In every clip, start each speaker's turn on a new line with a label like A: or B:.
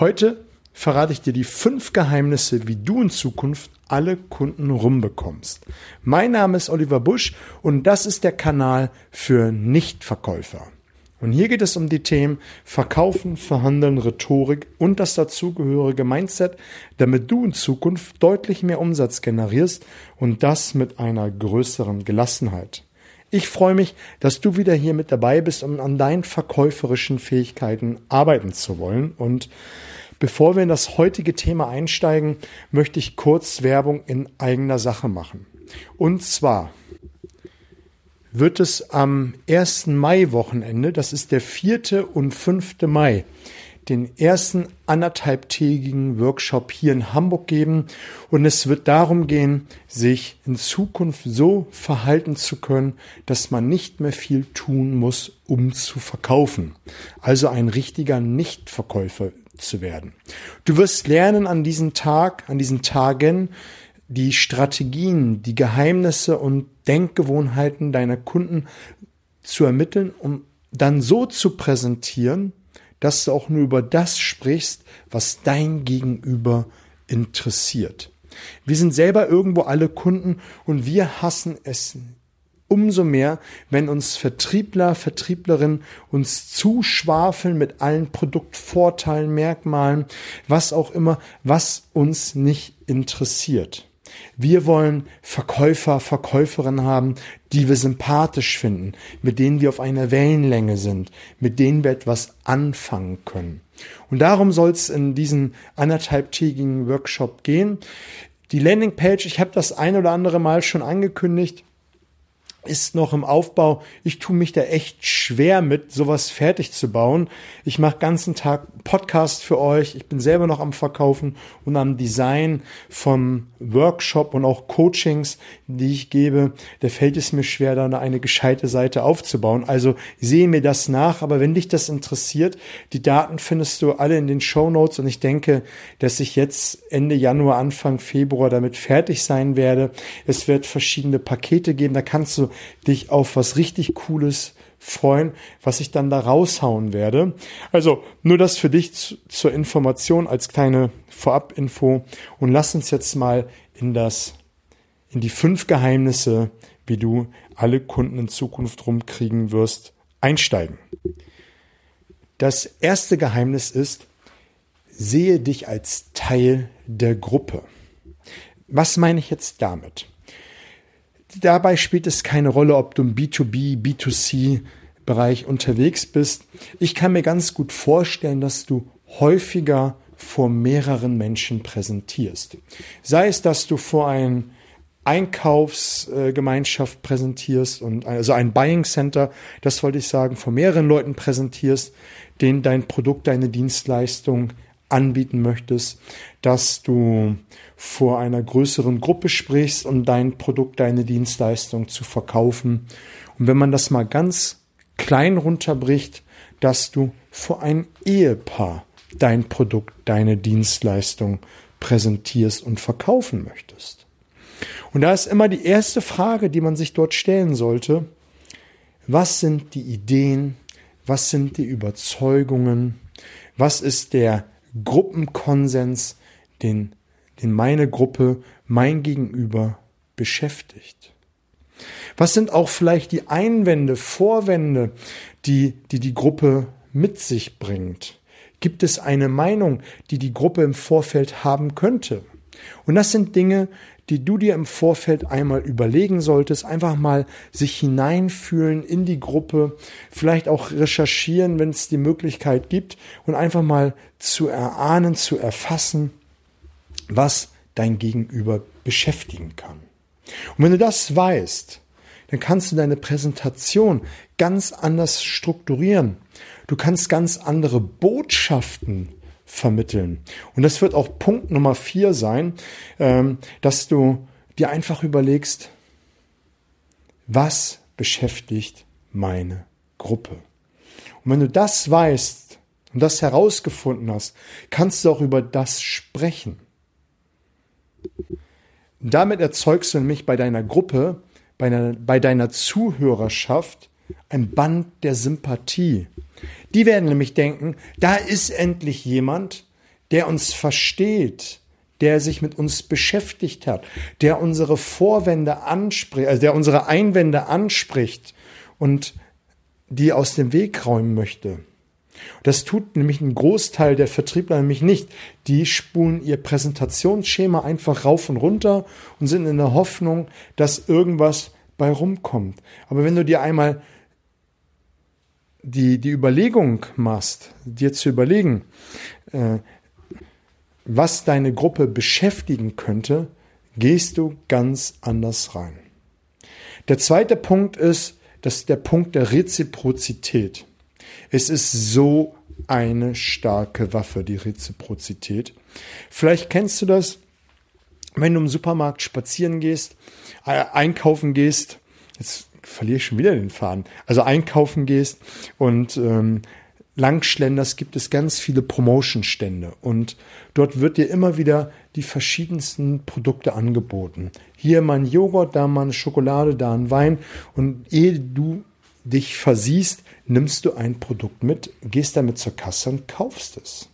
A: Heute verrate ich dir die fünf Geheimnisse, wie du in Zukunft alle Kunden rumbekommst. Mein Name ist Oliver Busch und das ist der Kanal für Nichtverkäufer. Und hier geht es um die Themen Verkaufen, Verhandeln, Rhetorik und das dazugehörige Mindset, damit du in Zukunft deutlich mehr Umsatz generierst und das mit einer größeren Gelassenheit. Ich freue mich, dass du wieder hier mit dabei bist, um an deinen verkäuferischen Fähigkeiten arbeiten zu wollen. Und bevor wir in das heutige Thema einsteigen, möchte ich kurz Werbung in eigener Sache machen. Und zwar wird es am 1. Mai-Wochenende, das ist der 4. und 5. Mai, den ersten anderthalbtägigen Workshop hier in Hamburg geben. Und es wird darum gehen, sich in Zukunft so verhalten zu können, dass man nicht mehr viel tun muss, um zu verkaufen. Also ein richtiger Nichtverkäufer zu werden. Du wirst lernen an diesem Tag, an diesen Tagen, die Strategien, die Geheimnisse und Denkgewohnheiten deiner Kunden zu ermitteln, um dann so zu präsentieren, dass du auch nur über das sprichst, was dein Gegenüber interessiert. Wir sind selber irgendwo alle Kunden und wir hassen es umso mehr, wenn uns Vertriebler, Vertrieblerinnen uns zuschwafeln mit allen Produktvorteilen, Merkmalen, was auch immer, was uns nicht interessiert. Wir wollen Verkäufer, Verkäuferinnen haben, die wir sympathisch finden, mit denen wir auf einer Wellenlänge sind, mit denen wir etwas anfangen können. Und darum soll es in diesen anderthalbtägigen Workshop gehen. Die Landingpage, ich habe das ein oder andere Mal schon angekündigt, ist noch im Aufbau. Ich tue mich da echt schwer mit, sowas fertig zu bauen. Ich mache ganzen Tag Podcast für euch. Ich bin selber noch am Verkaufen und am Design vom Workshop und auch Coachings, die ich gebe. Da fällt es mir schwer, da eine gescheite Seite aufzubauen. Also sehe mir das nach. Aber wenn dich das interessiert, die Daten findest du alle in den Show Notes und ich denke, dass ich jetzt Ende Januar, Anfang Februar damit fertig sein werde. Es wird verschiedene Pakete geben. Da kannst du dich auf was richtig Cooles freuen, was ich dann da raushauen werde. Also nur das für dich zu, zur Information als kleine Vorabinfo und lass uns jetzt mal in das, in die fünf Geheimnisse, wie du alle Kunden in Zukunft rumkriegen wirst, einsteigen. Das erste Geheimnis ist, sehe dich als Teil der Gruppe. Was meine ich jetzt damit? Dabei spielt es keine Rolle, ob du im B2B, B2C Bereich unterwegs bist. Ich kann mir ganz gut vorstellen, dass du häufiger vor mehreren Menschen präsentierst. Sei es, dass du vor ein Einkaufsgemeinschaft präsentierst und also ein Buying Center, das wollte ich sagen, vor mehreren Leuten präsentierst, denen dein Produkt, deine Dienstleistung anbieten möchtest, dass du vor einer größeren Gruppe sprichst, um dein Produkt, deine Dienstleistung zu verkaufen. Und wenn man das mal ganz klein runterbricht, dass du vor ein Ehepaar dein Produkt, deine Dienstleistung präsentierst und verkaufen möchtest. Und da ist immer die erste Frage, die man sich dort stellen sollte. Was sind die Ideen? Was sind die Überzeugungen? Was ist der Gruppenkonsens, den, den meine Gruppe, mein Gegenüber beschäftigt? Was sind auch vielleicht die Einwände, Vorwände, die die, die Gruppe mit sich bringt? Gibt es eine Meinung, die die Gruppe im Vorfeld haben könnte? Und das sind Dinge, die du dir im Vorfeld einmal überlegen solltest, einfach mal sich hineinfühlen in die Gruppe, vielleicht auch recherchieren, wenn es die Möglichkeit gibt und einfach mal zu erahnen, zu erfassen, was dein Gegenüber beschäftigen kann. Und wenn du das weißt, dann kannst du deine Präsentation ganz anders strukturieren. Du kannst ganz andere Botschaften vermitteln. Und das wird auch Punkt Nummer vier sein, ähm, dass du dir einfach überlegst, was beschäftigt meine Gruppe? Und wenn du das weißt und das herausgefunden hast, kannst du auch über das sprechen. Damit erzeugst du nämlich bei deiner Gruppe, bei deiner, bei deiner Zuhörerschaft ein Band der Sympathie. Die werden nämlich denken, da ist endlich jemand, der uns versteht, der sich mit uns beschäftigt hat, der unsere Vorwände anspricht, also der unsere Einwände anspricht und die aus dem Weg räumen möchte. Das tut nämlich ein Großteil der Vertriebler nämlich nicht. Die spulen ihr Präsentationsschema einfach rauf und runter und sind in der Hoffnung, dass irgendwas bei rumkommt. Aber wenn du dir einmal die, die Überlegung machst, dir zu überlegen, äh, was deine Gruppe beschäftigen könnte, gehst du ganz anders rein. Der zweite Punkt ist, das ist der Punkt der Reziprozität. Es ist so eine starke Waffe, die Reziprozität. Vielleicht kennst du das, wenn du im Supermarkt spazieren gehst, äh, einkaufen gehst, jetzt verliere ich schon wieder den Faden, also einkaufen gehst und ähm, Langschlenders gibt es ganz viele Promotion-Stände und dort wird dir immer wieder die verschiedensten Produkte angeboten. Hier mal ein Joghurt, da mal eine Schokolade, da ein Wein und ehe du dich versiehst, nimmst du ein Produkt mit, gehst damit zur Kasse und kaufst es.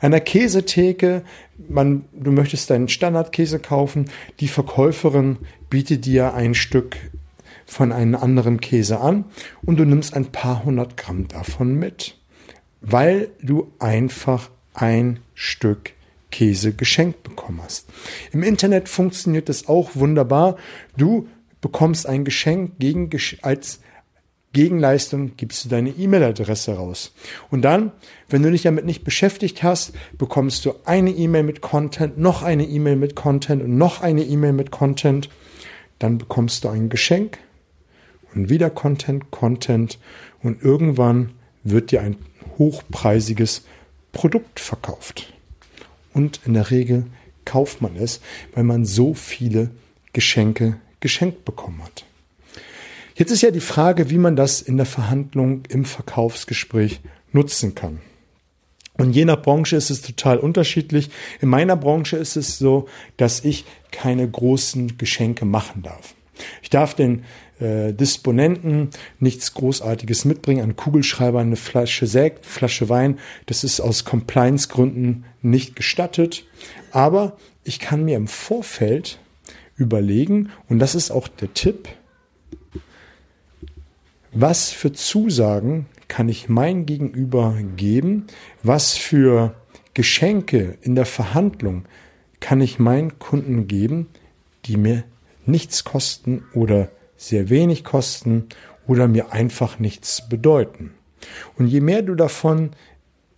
A: Einer Käsetheke, man, du möchtest deinen Standardkäse kaufen, die Verkäuferin bietet dir ein Stück von einem anderen Käse an und du nimmst ein paar hundert Gramm davon mit, weil du einfach ein Stück Käse geschenkt bekommen hast. Im Internet funktioniert das auch wunderbar. Du bekommst ein Geschenk gegen, als Gegenleistung gibst du deine E-Mail-Adresse raus. Und dann, wenn du dich damit nicht beschäftigt hast, bekommst du eine E-Mail mit Content, noch eine E-Mail mit Content und noch eine E-Mail mit Content. Dann bekommst du ein Geschenk und wieder Content, Content und irgendwann wird dir ein hochpreisiges Produkt verkauft. Und in der Regel kauft man es, weil man so viele Geschenke geschenkt bekommen hat. Jetzt ist ja die Frage, wie man das in der Verhandlung im Verkaufsgespräch nutzen kann. Und je nach Branche ist es total unterschiedlich. In meiner Branche ist es so, dass ich keine großen Geschenke machen darf. Ich darf den äh, Disponenten nichts Großartiges mitbringen, einen Kugelschreiber, eine Flasche Sekt, Flasche Wein. Das ist aus Compliance-Gründen nicht gestattet. Aber ich kann mir im Vorfeld überlegen, und das ist auch der Tipp, was für Zusagen kann ich mein Gegenüber geben? Was für Geschenke in der Verhandlung kann ich meinen Kunden geben, die mir nichts kosten oder sehr wenig kosten oder mir einfach nichts bedeuten? Und je mehr du davon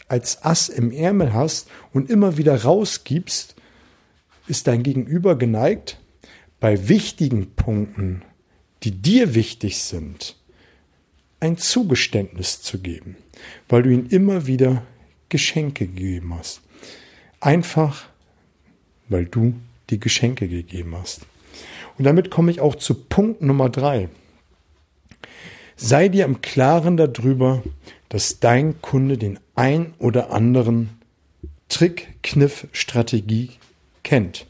A: als Ass im Ärmel hast und immer wieder rausgibst, ist dein Gegenüber geneigt, bei wichtigen Punkten, die dir wichtig sind, ein Zugeständnis zu geben, weil du ihm immer wieder Geschenke gegeben hast. Einfach, weil du die Geschenke gegeben hast. Und damit komme ich auch zu Punkt Nummer drei. Sei dir im Klaren darüber, dass dein Kunde den ein oder anderen Trick, Kniff, Strategie kennt.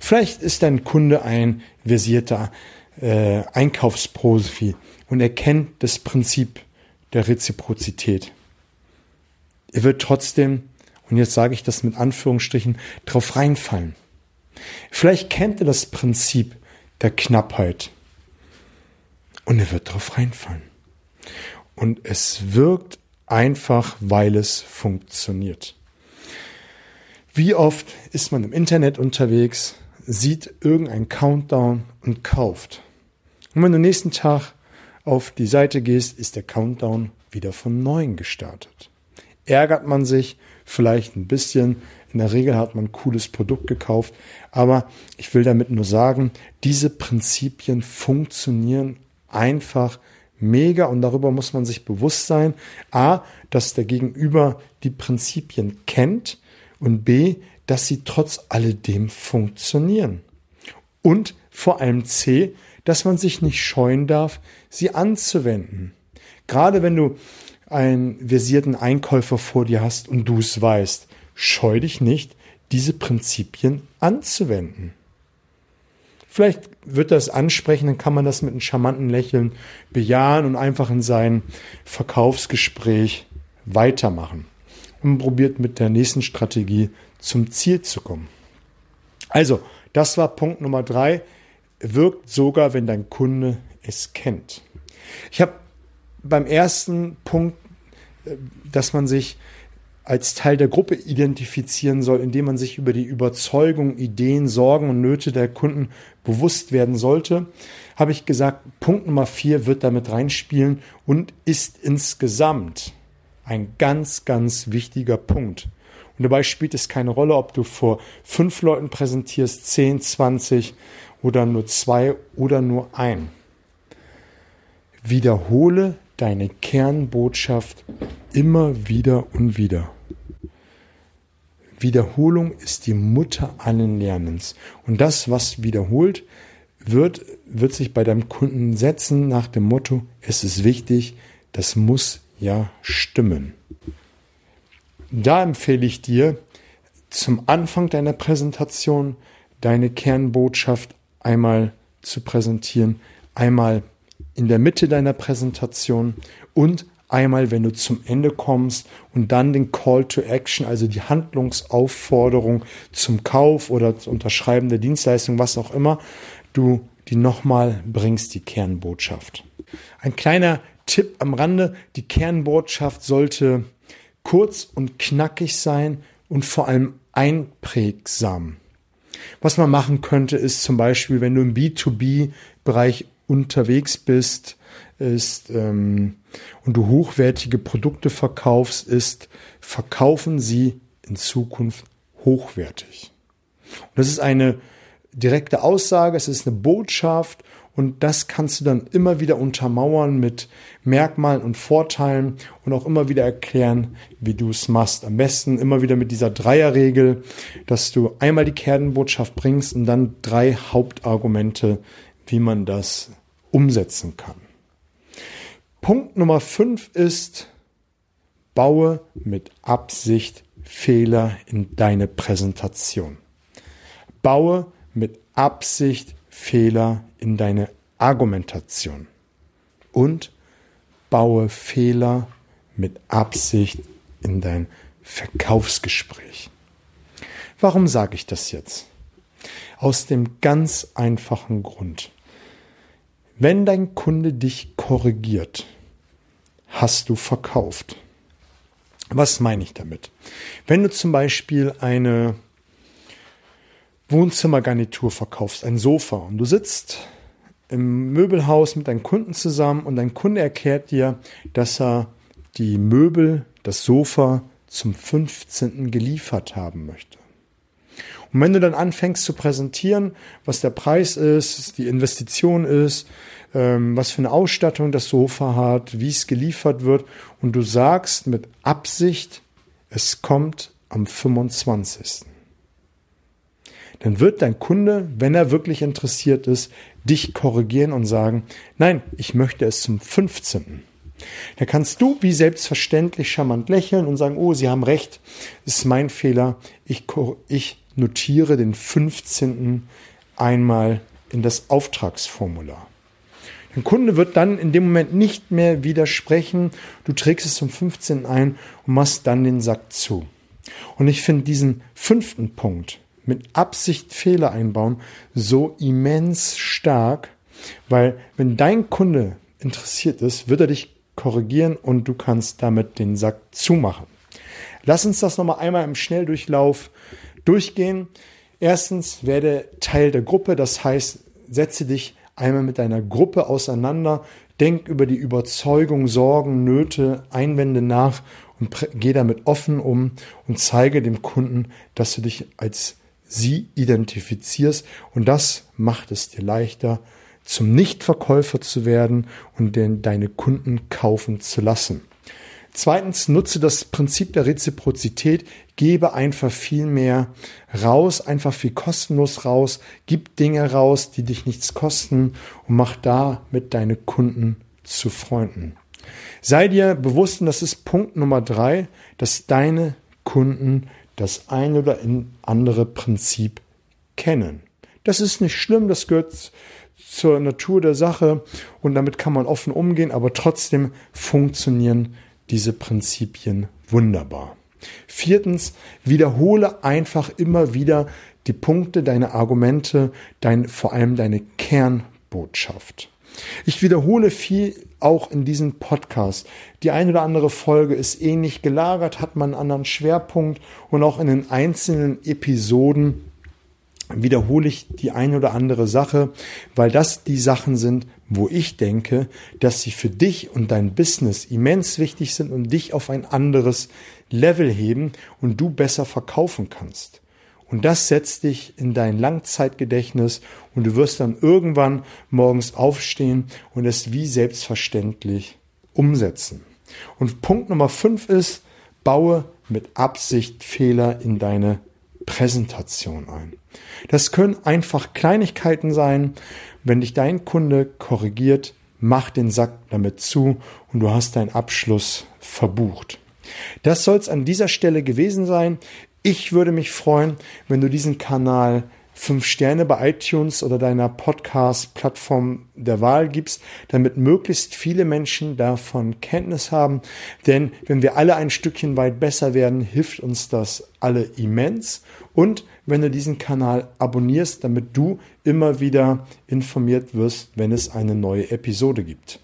A: Vielleicht ist dein Kunde ein versierter äh, Einkaufsprofi und er kennt das Prinzip der Reziprozität. Er wird trotzdem, und jetzt sage ich das mit Anführungsstrichen, drauf reinfallen. Vielleicht kennt er das Prinzip der Knappheit und er wird drauf reinfallen. Und es wirkt einfach, weil es funktioniert. Wie oft ist man im Internet unterwegs, sieht irgendein Countdown und kauft. Und wenn du nächsten Tag auf die Seite gehst, ist der Countdown wieder von neuem gestartet. Ärgert man sich vielleicht ein bisschen. In der Regel hat man ein cooles Produkt gekauft. Aber ich will damit nur sagen, diese Prinzipien funktionieren einfach mega und darüber muss man sich bewusst sein. A, dass der Gegenüber die Prinzipien kennt und B, dass sie trotz alledem funktionieren. Und vor allem C, dass man sich nicht scheuen darf, sie anzuwenden. Gerade wenn du einen versierten Einkäufer vor dir hast und du es weißt, scheu dich nicht, diese Prinzipien anzuwenden. Vielleicht wird das ansprechen, dann kann man das mit einem charmanten Lächeln bejahen und einfach in sein Verkaufsgespräch weitermachen. und probiert mit der nächsten Strategie zum Ziel zu kommen. Also, das war Punkt Nummer drei. Wirkt sogar, wenn dein Kunde es kennt. Ich habe beim ersten Punkt, äh, dass man sich als Teil der Gruppe identifizieren soll, indem man sich über die Überzeugung, Ideen, Sorgen und Nöte der Kunden bewusst werden sollte, habe ich gesagt, Punkt Nummer vier wird damit reinspielen und ist insgesamt ein ganz, ganz wichtiger Punkt. Und dabei spielt es keine Rolle, ob du vor fünf Leuten präsentierst, zehn, zwanzig oder nur zwei oder nur ein. Wiederhole deine Kernbotschaft immer wieder und wieder. Wiederholung ist die Mutter allen Lernens. Und das, was wiederholt wird, wird sich bei deinem Kunden setzen nach dem Motto, es ist wichtig, das muss ja stimmen. Da empfehle ich dir, zum Anfang deiner Präsentation deine Kernbotschaft einmal zu präsentieren, einmal in der Mitte deiner Präsentation und Einmal, wenn du zum Ende kommst und dann den Call to Action, also die Handlungsaufforderung zum Kauf oder zum Unterschreiben der Dienstleistung, was auch immer, du die nochmal bringst, die Kernbotschaft. Ein kleiner Tipp am Rande, die Kernbotschaft sollte kurz und knackig sein und vor allem einprägsam. Was man machen könnte, ist zum Beispiel, wenn du im B2B-Bereich unterwegs bist, ist ähm, und du hochwertige Produkte verkaufst, ist, verkaufen sie in Zukunft hochwertig. Und das ist eine direkte Aussage, es ist eine Botschaft und das kannst du dann immer wieder untermauern mit Merkmalen und Vorteilen und auch immer wieder erklären, wie du es machst. Am besten immer wieder mit dieser Dreierregel, dass du einmal die Kernbotschaft bringst und dann drei Hauptargumente, wie man das umsetzen kann. Punkt Nummer fünf ist, baue mit Absicht Fehler in deine Präsentation. Baue mit Absicht Fehler in deine Argumentation. Und baue Fehler mit Absicht in dein Verkaufsgespräch. Warum sage ich das jetzt? Aus dem ganz einfachen Grund. Wenn dein Kunde dich korrigiert, hast du verkauft. Was meine ich damit? Wenn du zum Beispiel eine Wohnzimmergarnitur verkaufst, ein Sofa, und du sitzt im Möbelhaus mit deinem Kunden zusammen und dein Kunde erklärt dir, dass er die Möbel, das Sofa zum 15. geliefert haben möchte. Und wenn du dann anfängst zu präsentieren, was der Preis ist, die Investition ist, ähm, was für eine Ausstattung das Sofa hat, wie es geliefert wird, und du sagst mit Absicht, es kommt am 25. Dann wird dein Kunde, wenn er wirklich interessiert ist, dich korrigieren und sagen, nein, ich möchte es zum 15. Da kannst du wie selbstverständlich charmant lächeln und sagen, oh, Sie haben recht, ist mein Fehler, ich, ich notiere den 15. einmal in das Auftragsformular. Dein Kunde wird dann in dem Moment nicht mehr widersprechen. Du trägst es zum 15. ein und machst dann den Sack zu. Und ich finde diesen fünften Punkt mit Absicht Fehler einbauen so immens stark, weil wenn dein Kunde interessiert ist, wird er dich korrigieren und du kannst damit den Sack zumachen. Lass uns das nochmal einmal im Schnelldurchlauf durchgehen. Erstens werde Teil der Gruppe, das heißt, setze dich einmal mit deiner Gruppe auseinander, denk über die Überzeugung, Sorgen, Nöte, Einwände nach und geh damit offen um und zeige dem Kunden, dass du dich als sie identifizierst und das macht es dir leichter, zum Nichtverkäufer zu werden und deine Kunden kaufen zu lassen. Zweitens, nutze das Prinzip der Reziprozität, gebe einfach viel mehr raus, einfach viel kostenlos raus, gib Dinge raus, die dich nichts kosten und mach damit deine Kunden zu Freunden. Sei dir bewusst, und das ist Punkt Nummer drei, dass deine Kunden das eine oder andere Prinzip kennen. Das ist nicht schlimm, das gehört zur Natur der Sache und damit kann man offen umgehen, aber trotzdem funktionieren diese Prinzipien wunderbar. Viertens, wiederhole einfach immer wieder die Punkte, deine Argumente, dein, vor allem deine Kernbotschaft. Ich wiederhole viel auch in diesem Podcast. Die eine oder andere Folge ist ähnlich gelagert, hat man einen anderen Schwerpunkt und auch in den einzelnen Episoden wiederhole ich die eine oder andere Sache, weil das die Sachen sind, wo ich denke, dass sie für dich und dein Business immens wichtig sind und dich auf ein anderes Level heben und du besser verkaufen kannst. Und das setzt dich in dein Langzeitgedächtnis und du wirst dann irgendwann morgens aufstehen und es wie selbstverständlich umsetzen. Und Punkt Nummer fünf ist, baue mit Absicht Fehler in deine Präsentation ein. Das können einfach Kleinigkeiten sein. Wenn dich dein Kunde korrigiert, mach den Sack damit zu und du hast deinen Abschluss verbucht. Das soll es an dieser Stelle gewesen sein. Ich würde mich freuen, wenn du diesen Kanal fünf Sterne bei iTunes oder deiner Podcast-Plattform der Wahl gibst, damit möglichst viele Menschen davon Kenntnis haben. Denn wenn wir alle ein Stückchen weit besser werden, hilft uns das alle immens. Und wenn du diesen Kanal abonnierst, damit du immer wieder informiert wirst, wenn es eine neue Episode gibt.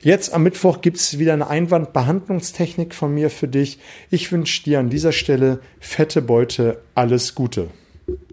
A: Jetzt am Mittwoch gibt's wieder eine Einwandbehandlungstechnik von mir für dich. Ich wünsche dir an dieser Stelle fette Beute, alles Gute.